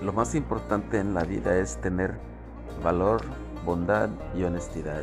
lo más importante en la vida es tener valor, bondad y honestidad.